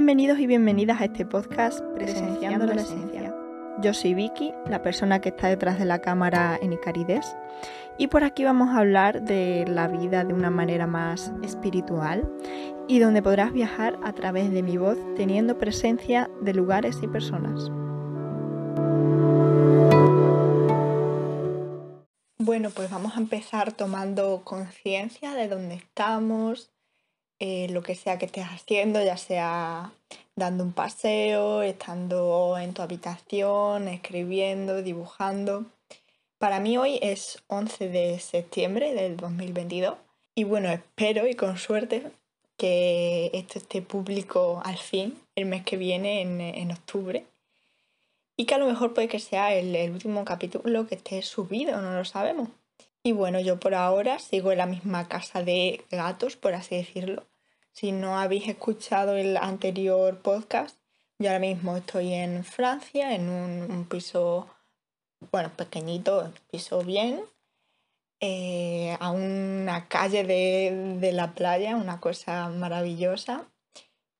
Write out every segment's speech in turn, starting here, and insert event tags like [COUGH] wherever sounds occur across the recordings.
Bienvenidos y bienvenidas a este podcast Presenciando la Esencia. Yo soy Vicky, la persona que está detrás de la cámara en Icarides, y por aquí vamos a hablar de la vida de una manera más espiritual y donde podrás viajar a través de mi voz teniendo presencia de lugares y personas. Bueno, pues vamos a empezar tomando conciencia de dónde estamos, eh, lo que sea que estés haciendo, ya sea dando un paseo, estando en tu habitación, escribiendo, dibujando. Para mí hoy es 11 de septiembre del 2022 y bueno, espero y con suerte que esto esté público al fin el mes que viene, en, octubre. Y que a lo mejor puede que sea el, el último capítulo que esté subido, no lo sabemos. Y bueno, yo por ahora sigo en la misma casa de gatos, por así decirlo. Si no habéis escuchado el anterior podcast, yo ahora mismo estoy en Francia, en un, piso, bueno, pequeñito, piso bien, eh, a una calle de, la playa, una cosa maravillosa.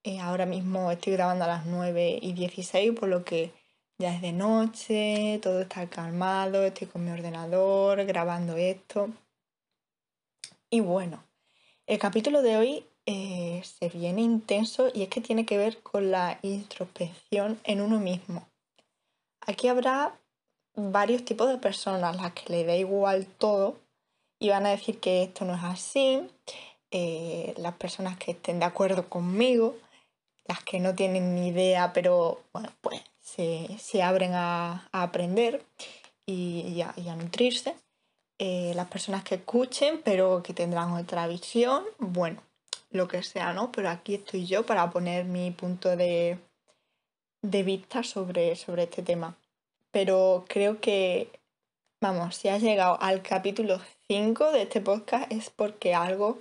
Eh, ahora mismo estoy grabando a las 9 y 16, por lo que ya es de noche, todo está calmado, estoy con mi ordenador grabando esto. Y bueno, el capítulo de hoy eh, se viene intenso y es que tiene que ver con la introspección en uno mismo. Aquí habrá varios tipos de personas, las que le da igual todo y van a decir que esto no es así, eh, las personas que estén de acuerdo conmigo, las que no tienen ni idea, pero bueno, pues se, abren a, aprender y, a, nutrirse. Eh, las personas que escuchen, pero que tendrán otra visión, bueno, lo que sea, ¿no? Pero aquí estoy yo para poner mi punto de, vista sobre, sobre este tema. Pero creo que, vamos, si has llegado al capítulo 5 de este podcast es porque algo,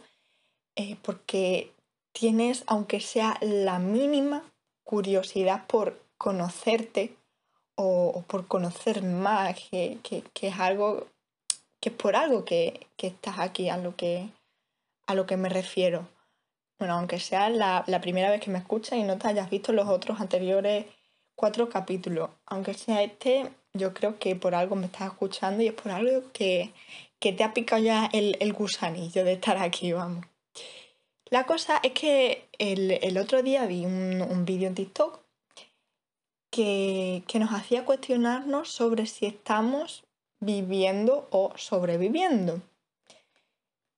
eh, porque tienes, aunque sea la mínima curiosidad por conocerte o, por conocer más, que, es algo, que es por algo que, que estás aquí, a lo que, a lo que me refiero bueno, aunque sea la, primera vez que me escuchas y no te hayas visto los otros anteriores cuatro capítulos, aunque sea este, yo creo que por algo me estás escuchando y es por algo que, te ha picado ya el, gusanillo de estar aquí, vamos. La cosa es que el, otro día vi un, vídeo en TikTok que, que nos hacía cuestionarnos sobre si estamos viviendo o sobreviviendo.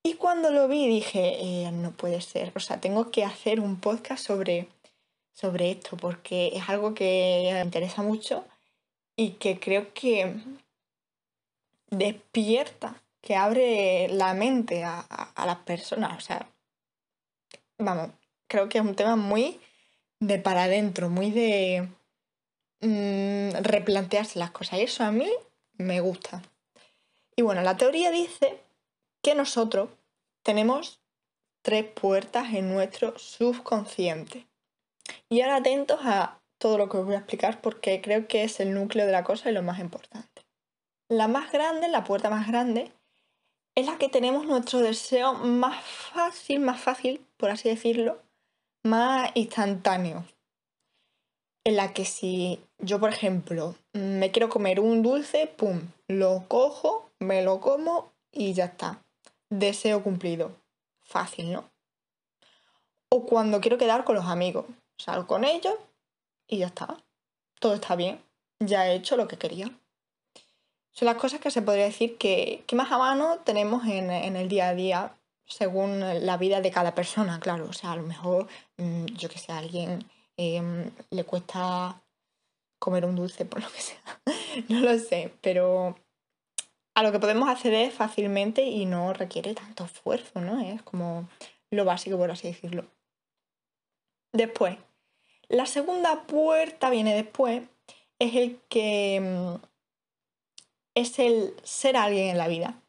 Y cuando lo vi dije, eh, no puede ser, o sea, tengo que hacer un podcast sobre, sobre esto porque es algo que me interesa mucho y que creo que despierta, que abre la mente a, las personas. O sea, vamos, creo que es un tema muy de para adentro, muy de mm, replantearse las cosas. Y eso a mí me gusta. Y bueno, la teoría dice que nosotros tenemos tres puertas en nuestro subconsciente. Y ahora atentos a todo lo que os voy a explicar porque creo que es el núcleo de la cosa y lo más importante. La más grande, la puerta más grande, es la que tenemos nuestro deseo más fácil, más fácil, por así decirlo, más instantáneo. En la que si yo, por ejemplo, me quiero comer un dulce, ¡pum! Lo cojo, me lo como y ya está deseo cumplido. Fácil, ¿no? O cuando quiero quedar con los amigos. Salgo con ellos y ya está. Todo está bien. Ya he hecho lo que quería. Son las cosas que se podría decir que, más a mano tenemos en, el día a día según la vida de cada persona, claro. O sea, a lo mejor, mm, yo que sé, a alguien em, le cuesta comer un dulce por lo que sea. [LAUGHS] no lo sé, pero a lo que podemos acceder fácilmente y no requiere tanto esfuerzo, ¿no? Es como lo básico, por así decirlo. Después, la segunda puerta viene después, es el que mm, es el ser alguien en la vida.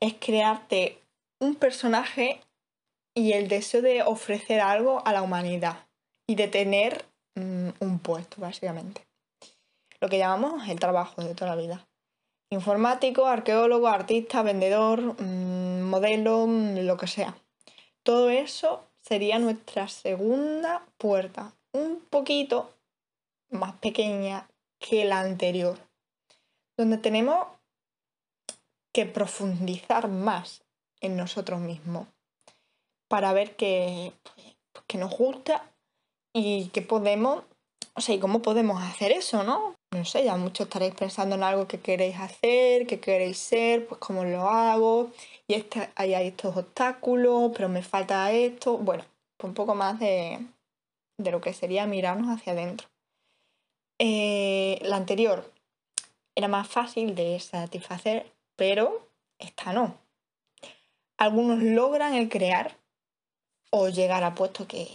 Es crearte un personaje y el deseo de ofrecer algo a la humanidad y de tener mm, un puesto, básicamente. Lo que llamamos el trabajo de toda la vida informático, arqueólogo, artista, vendedor, mm, modelo, mm, lo que sea. Todo eso sería nuestra segunda puerta, un poquito más pequeña que la anterior, donde tenemos que profundizar más en nosotros mismos para ver qué, pues, nos gusta y qué podemos, o sea, y cómo podemos hacer eso, ¿no? No sé, ya muchos estaréis pensando en algo que queréis hacer, que queréis ser, pues cómo lo hago, y este, hay estos obstáculos, pero me falta esto. Bueno, pues un poco más de, de lo que sería mirarnos hacia adentro. Eh, la anterior era más fácil de satisfacer, pero esta no. Algunos logran el crear o llegar a puestos que,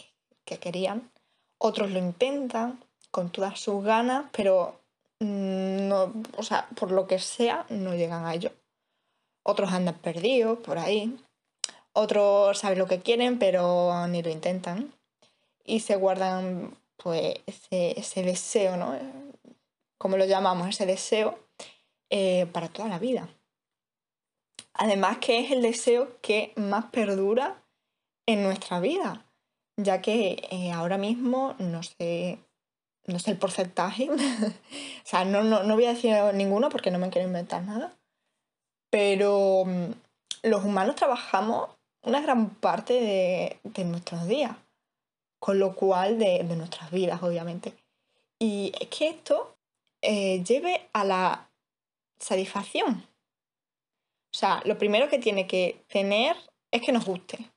que querían, otros lo intentan con todas sus ganas, pero no, o sea, por lo que sea, no llegan a ello. Otros andan perdidos por ahí. Otros saben lo que quieren, pero ni lo intentan. Y se guardan pues ese, deseo, ¿no? Como lo llamamos, ese deseo eh, para toda la vida. Además que es el deseo que más perdura en nuestra vida, ya que eh, ahora mismo no sé, no sé el porcentaje, [LAUGHS] o sea, no, no, no voy a decir ninguno porque no me quiero inventar nada, pero mm, los humanos trabajamos una gran parte de, nuestros días, con lo cual de, nuestras vidas, obviamente. Y es que esto eh, lleve a la satisfacción. O sea, lo primero que tiene que tener es que nos guste.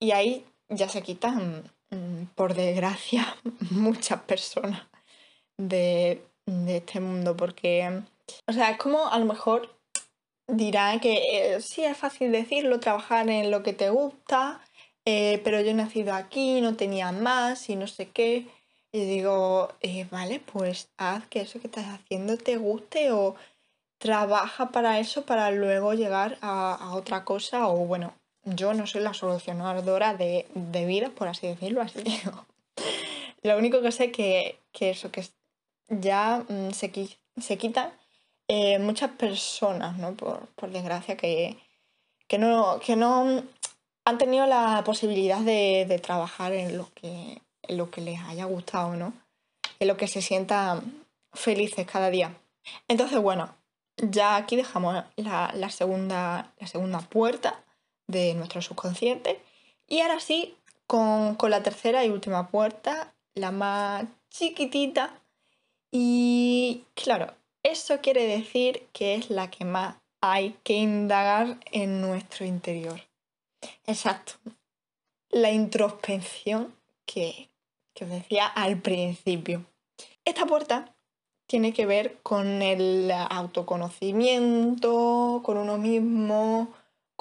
Y ahí ya se quitan, por desgracia, [LAUGHS] muchas personas de, de este mundo, porque, o sea, es como a lo mejor dirá que eh, sí es fácil decirlo, trabajar en lo que te gusta, eh, pero yo he nacido aquí, no tenía más y no sé qué. Y digo, eh, vale, pues haz que eso que estás haciendo te guste o trabaja para eso para luego llegar a, otra cosa o bueno, yo no soy la solucionadora de, de vida, por así decirlo, así que [LAUGHS] lo único que sé que, que eso, que ya mm, se, se quita eh, muchas personas, ¿no? Por, desgracia, que, no, que no han tenido la posibilidad de, trabajar en lo, que, en lo que les haya gustado, ¿no? En lo que se sientan felices cada día. Entonces, bueno, ya aquí dejamos la, segunda, la segunda puerta de nuestro subconsciente. Y ahora sí, con, con la tercera y última puerta, la más chiquitita. Y claro, eso quiere decir que es la que más hay que indagar en nuestro interior. Exacto. La introspección que, os decía al principio. Esta puerta tiene que ver con el autoconocimiento, con uno mismo,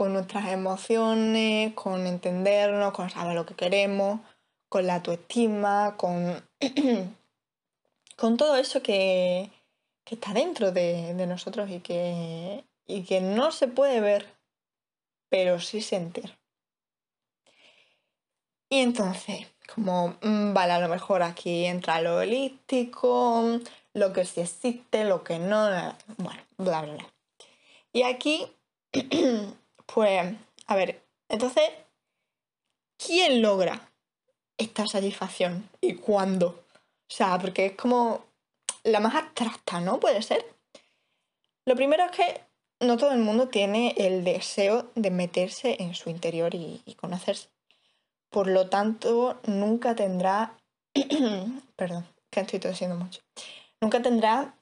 con nuestras emociones, con entendernos, con saber lo que queremos, con la autoestima, con, [CLEARS THROAT] con todo eso que, que está dentro de, nosotros y que, y que no se puede ver, pero sí sentir. Y entonces, como, mm, vale, a lo mejor aquí entra lo holístico, lo que sí existe, lo que no, bueno, bla, bla, bla. Y aquí, [CLEARS THROAT] pues, a ver, entonces, ¿quién logra esta satisfacción y cuándo? O sea, porque es como la más abstracta, ¿no? Puede ser. Lo primero es que no todo el mundo tiene el deseo de meterse en su interior y, conocerse. Por lo tanto, nunca tendrá. [CLEARS THROAT] Perdón, que estoy tosiendo mucho. Nunca tendrá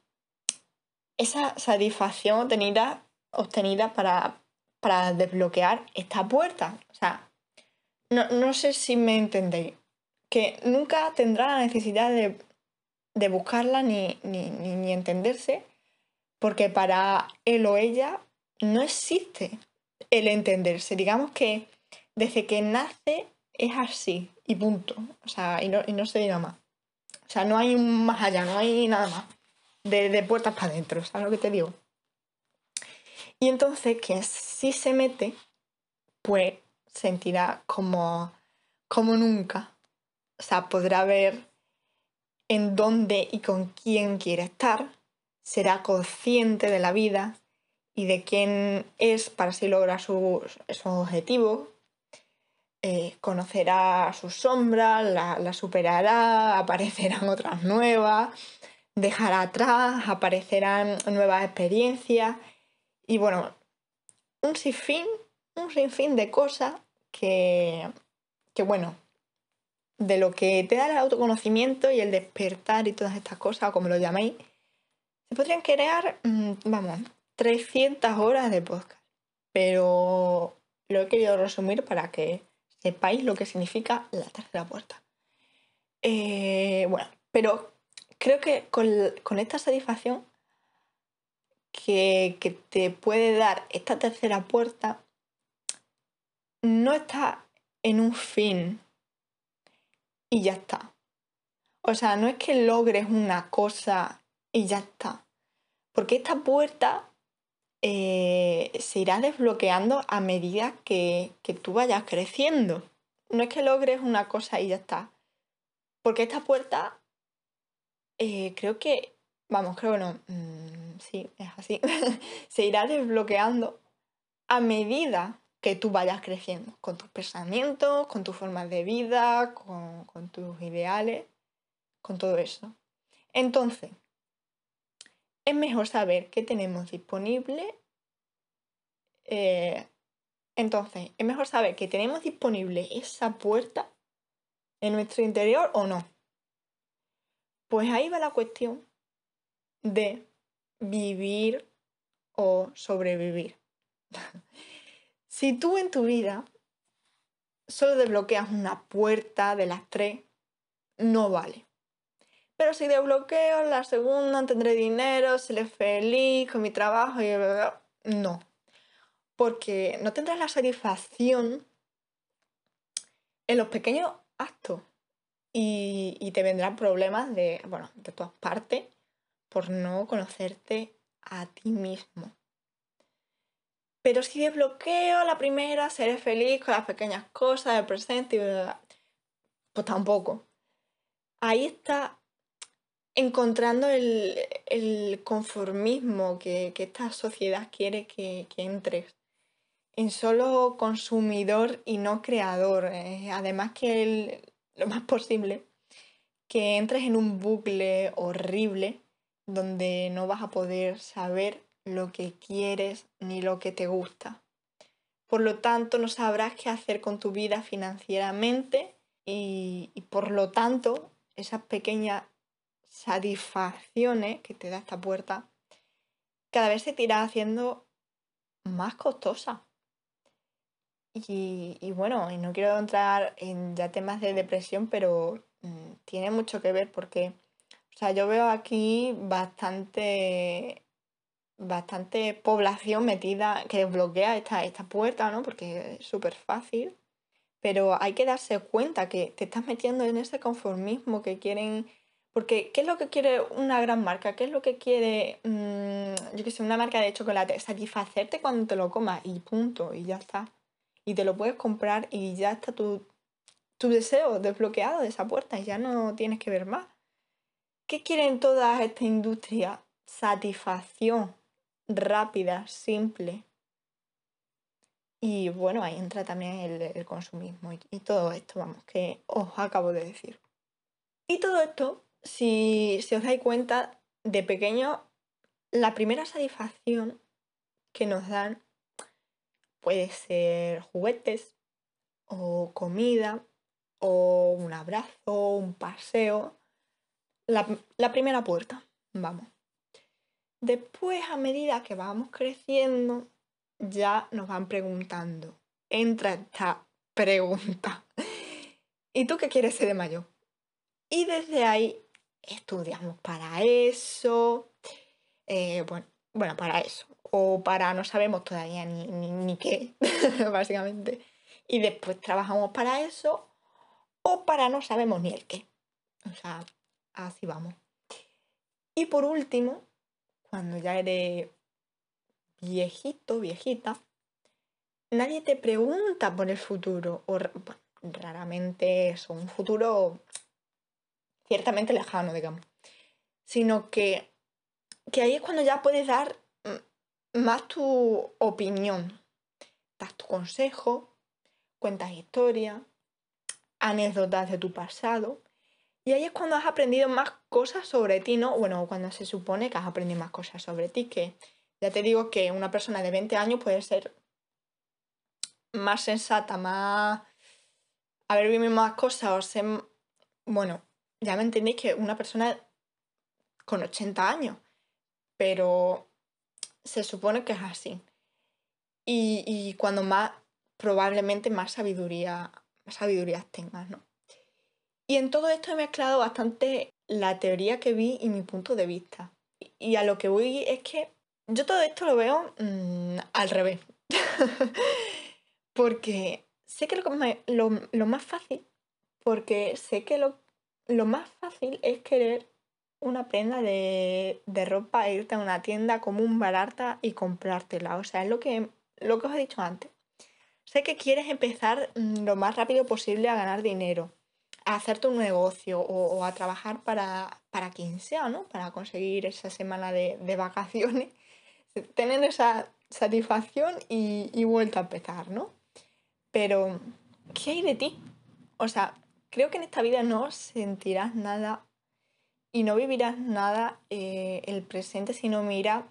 esa satisfacción obtenida, obtenida para, para desbloquear esta puerta. O sea, no, no sé si me entendéis. Que nunca tendrá la necesidad de de buscarla ni, ni, entenderse, porque para él o ella no existe el entenderse. Digamos que desde que nace es así y punto. O sea, y no, y no se diga más. O sea, no hay un más allá, no hay nada más. De, de puertas para adentro, ¿sabes lo que te digo? Y entonces quien sí se mete, pues sentirá como, como nunca. O sea, podrá ver en dónde y con quién quiere estar, será consciente de la vida y de quién es para así lograr sus, objetivos. eh, conocerá sus sombras, la, la superará, [LAUGHS] aparecerán otras nuevas, dejará atrás, aparecerán nuevas experiencias y bueno, un sinfín, un de cosas que, que bueno, de lo que te da el autoconocimiento y el despertar y todas estas cosas, como lo llaméis, se podrían crear, mm, vamos, 300 horas de podcast. Pero lo he querido resumir para que sepáis lo que significa la tercera puerta. Eh, bueno, pero creo que con, esta satisfacción que, que, te puede dar esta tercera puerta, no está en un fin y ya está. O sea, no es que logres una cosa y ya está. Porque esta puerta eh, se irá desbloqueando a medida que, tú vayas creciendo. No es que logres una cosa y ya está. Porque esta puerta eh, creo que, vamos, creo que no, mm, sí, es así, [LAUGHS] se irá desbloqueando a medida que tú vayas creciendo, con tus pensamientos, con tus formas de vida, con, tus ideales, con todo eso. Entonces, es mejor saber qué tenemos disponible. Eh, entonces, es mejor saber que tenemos disponible esa puerta en nuestro interior o no. Pues ahí va la cuestión de vivir o sobrevivir. [LAUGHS] si tú en tu vida solo desbloqueas una puerta de las tres, no vale. Pero si desbloqueo la segunda, tendré dinero, seré feliz con mi trabajo y no. Porque no tendrás la satisfacción en los pequeños actos y, te vendrán problemas de, bueno, de todas partes por no conocerte a ti mismo. Pero si desbloqueo la primera, seré feliz con las pequeñas cosas del presente y pues tampoco. Ahí está encontrando el, conformismo que, esta sociedad quiere que, entres en solo consumidor y no creador. Eh, además que lo más posible, que entres en un bucle horrible donde no vas a poder saber lo que quieres ni lo que te gusta. Por lo tanto, no sabrás qué hacer con tu vida financieramente y, y por lo tanto, esas pequeñas satisfacciones que te da esta puerta, cada vez se te irá haciendo más costosa. Y, bueno, y no quiero entrar en ya temas de depresión, pero mm, tiene mucho que ver porque, o sea, yo veo aquí bastante, bastante población metida que desbloquea esta, esta puerta, ¿no? Porque es súper fácil, pero hay que darse cuenta que te estás metiendo en ese conformismo que quieren porque, ¿qué es lo que quiere una gran marca? ¿Qué es lo que quiere, mm, yo qué sé, una marca de chocolate? Satisfacerte cuando te lo comas y punto, y ya está. Y te lo puedes comprar y ya está tu, tu deseo desbloqueado de esa puerta y ya no tienes que ver más. ¿Qué quieren todas esta industria? Satisfacción rápida, simple. Y bueno, ahí entra también el, consumismo y, y todo esto, vamos, que os acabo de decir. Y todo esto si, os dais cuenta, de pequeño, la primera satisfacción que nos dan puede ser juguetes o comida o un abrazo, un paseo. La, la, primera puerta, vamos. Después, a medida que vamos creciendo, ya nos van preguntando. Entra esta pregunta. [LAUGHS] ¿Y tú qué quieres ser de mayor? Y desde ahí estudiamos para eso, eh, bueno, bueno, para eso, o para no sabemos todavía ni, ni, qué, [LAUGHS] básicamente. Y después trabajamos para eso, o para no sabemos ni el qué. O sea, así vamos. Y por último, cuando ya eres viejito, viejita, nadie te pregunta por el futuro, o raramente es un futuro ciertamente lejano, digamos, sino que, que ahí es cuando ya puedes dar más tu opinión, das tu consejo, cuentas historias, anécdotas de tu pasado. Y ahí es cuando has aprendido más cosas sobre ti, ¿no? Bueno, cuando se supone que has aprendido más cosas sobre ti, que ya te digo que una persona de 20 años puede ser más sensata, más... haber vivido más cosas o ser... Bueno, ya me entendéis que una persona con 80 años, pero se supone que es así. Y, y cuando más, probablemente más sabiduría, más sabiduría tengas, ¿no? Y en todo esto he mezclado bastante la teoría que vi y mi punto de vista. Y a lo que voy es que yo todo esto lo veo mm, al revés. [LAUGHS] porque sé que lo, lo, más fácil, porque sé que lo, lo, más fácil es querer una prenda de, de, ropa e irte a una tienda común barata y comprártela. O sea, es lo que, lo que os he dicho antes. Sé que quieres empezar mm, lo más rápido posible a ganar dinero a hacer tu negocio o, a trabajar para, para, quien sea, ¿no? Para conseguir esa semana de, vacaciones, [LAUGHS] tener esa satisfacción y, y vuelta a empezar, ¿no? Pero, ¿qué hay de ti? O sea, creo que en esta vida no sentirás nada y no vivirás nada eh, el presente si no mira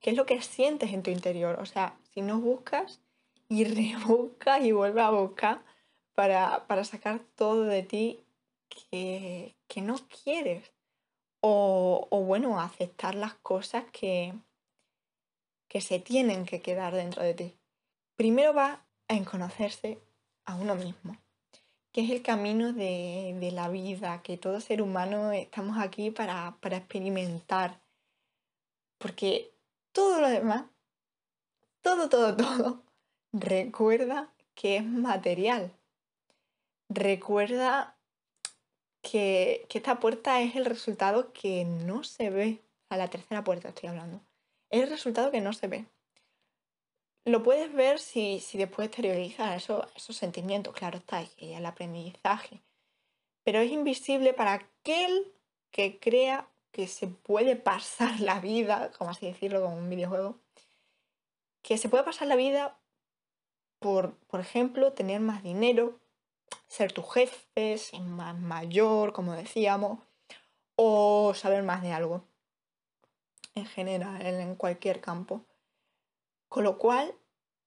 qué es lo que sientes en tu interior. O sea, si no buscas y [LAUGHS] rebuscas y vuelves a buscar, para, sacar todo de ti que, no quieres. O, bueno, aceptar las cosas que, que se tienen que quedar dentro de ti. Primero va a conocerse a uno mismo, que es el camino de, la vida, que todo ser humano estamos aquí para, para experimentar. Porque todo lo demás, todo, todo, [LAUGHS] todo, recuerda que es material recuerda que, esta puerta es el resultado que no se ve. A la tercera puerta estoy hablando. Es el resultado que no se ve. Lo puedes ver si, después exteriorizas eso, esos sentimientos, claro está, y el aprendizaje. Pero es invisible para aquel que crea que se puede pasar la vida, como así decirlo, como un videojuego, que se puede pasar la vida por, por ejemplo, tener más dinero, ser tu jefe, ser más mayor, como decíamos, o saber más de algo en general, en cualquier campo. Con lo cual,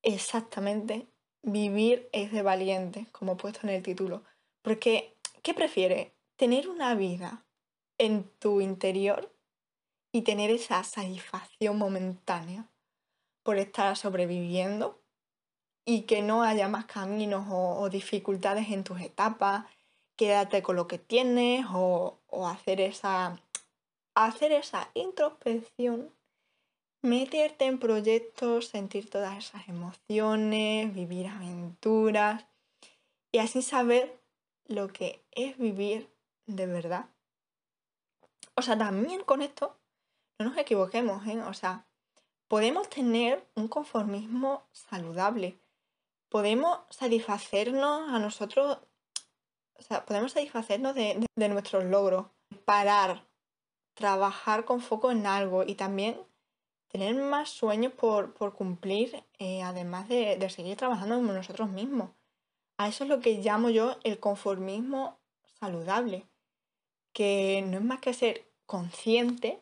exactamente, vivir es de valiente, como he puesto en el título. Porque, ¿qué prefieres? ¿Tener una vida en tu interior y tener esa satisfacción momentánea por estar sobreviviendo? Y que no haya más caminos o, dificultades en tus etapas, quédate con lo que tienes o, hacer, esa, hacer esa introspección, meterte en proyectos, sentir todas esas emociones, vivir aventuras y así saber lo que es vivir de verdad. O sea, también con esto, no nos equivoquemos, ¿eh? O sea, podemos tener un conformismo saludable, podemos satisfacernos a nosotros, o sea, podemos satisfacernos de, nuestros logros, parar, trabajar con foco en algo y también tener más sueños por, cumplir, eh, además de, de, seguir trabajando como nosotros mismos. A eso es lo que llamo yo el conformismo saludable, que no es más que ser consciente,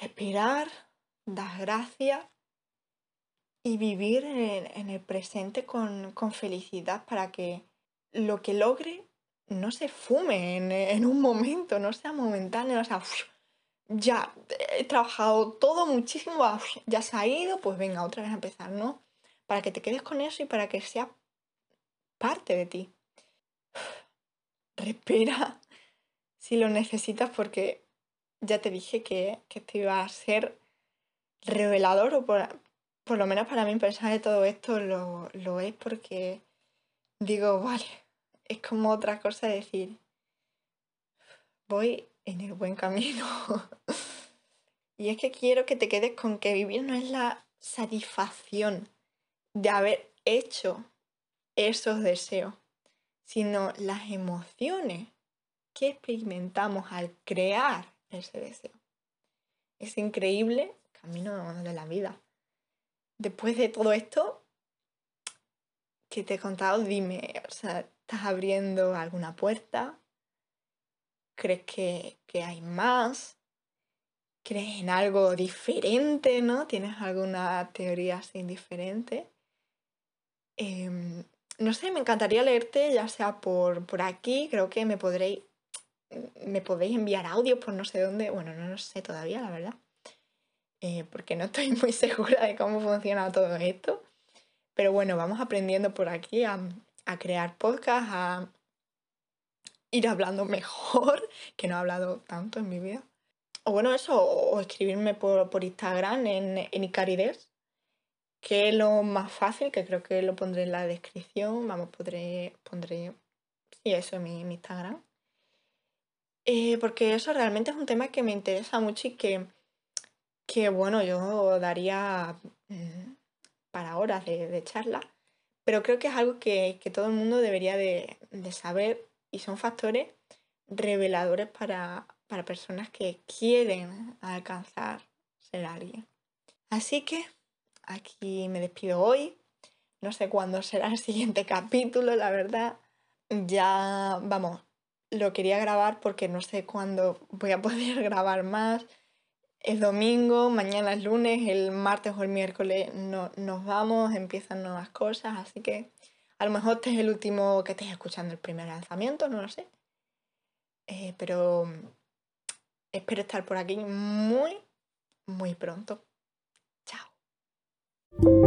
respirar, dar gracias y vivir en, el presente con, felicidad para que lo que logre no se fume en, un momento, no sea momentáneo, o sea, ya he trabajado todo muchísimo, ya se ha ido, pues venga, otra vez a empezar, ¿no? Para que te quedes con eso y para que sea parte de ti. [SIGHS] Respira [LAUGHS] si lo necesitas porque ya te dije que, que te iba a ser revelador o por, por lo menos para mí pensar de todo esto lo, lo es porque digo, vale, es como otra cosa decir, voy en el buen camino. [LAUGHS] y es que quiero que te quedes con que vivir no es la satisfacción de haber hecho esos deseos, sino las emociones que experimentamos al crear ese deseo. Es increíble camino de la vida después de todo esto, que te he contado, dime, o sea, ¿estás abriendo alguna puerta? ¿Crees que, que hay más? ¿Crees en algo diferente, no? ¿Tienes alguna teoría así diferente? Em, no sé, me encantaría leerte, ya sea por, por aquí, creo que me podréis, me podéis enviar audios por no sé dónde, bueno, no lo sé todavía, la verdad, eh, porque no estoy [LAUGHS] muy segura de cómo funciona todo esto. Pero bueno, vamos aprendiendo por aquí a, a crear podcast, a ir hablando mejor, [LAUGHS] que no he hablado tanto en mi vida. O bueno, eso, o escribirme por, por Instagram en, en Icarides, que es lo más fácil, que creo que lo pondré en la descripción. Vamos, podré, pondré, sí, eso en mi, Instagram. Eh, porque eso realmente es un tema que me interesa mucho y que, que bueno, yo daría mm, para horas de, charla, pero creo que es algo que, todo el mundo debería de, saber y son factores reveladores para, para personas que quieren alcanzar ser alguien. Así que aquí me despido hoy. No sé cuándo será el siguiente capítulo, la verdad. Ya, vamos, lo quería grabar porque no sé cuándo voy a poder [LAUGHS] grabar más. Es domingo, mañana es lunes, el martes o el miércoles no, nos vamos, empiezan nuevas cosas, así que a lo mejor este es el último que estés escuchando el primer lanzamiento, no lo sé. Eh, pero espero estar por aquí muy, muy pronto. Chao.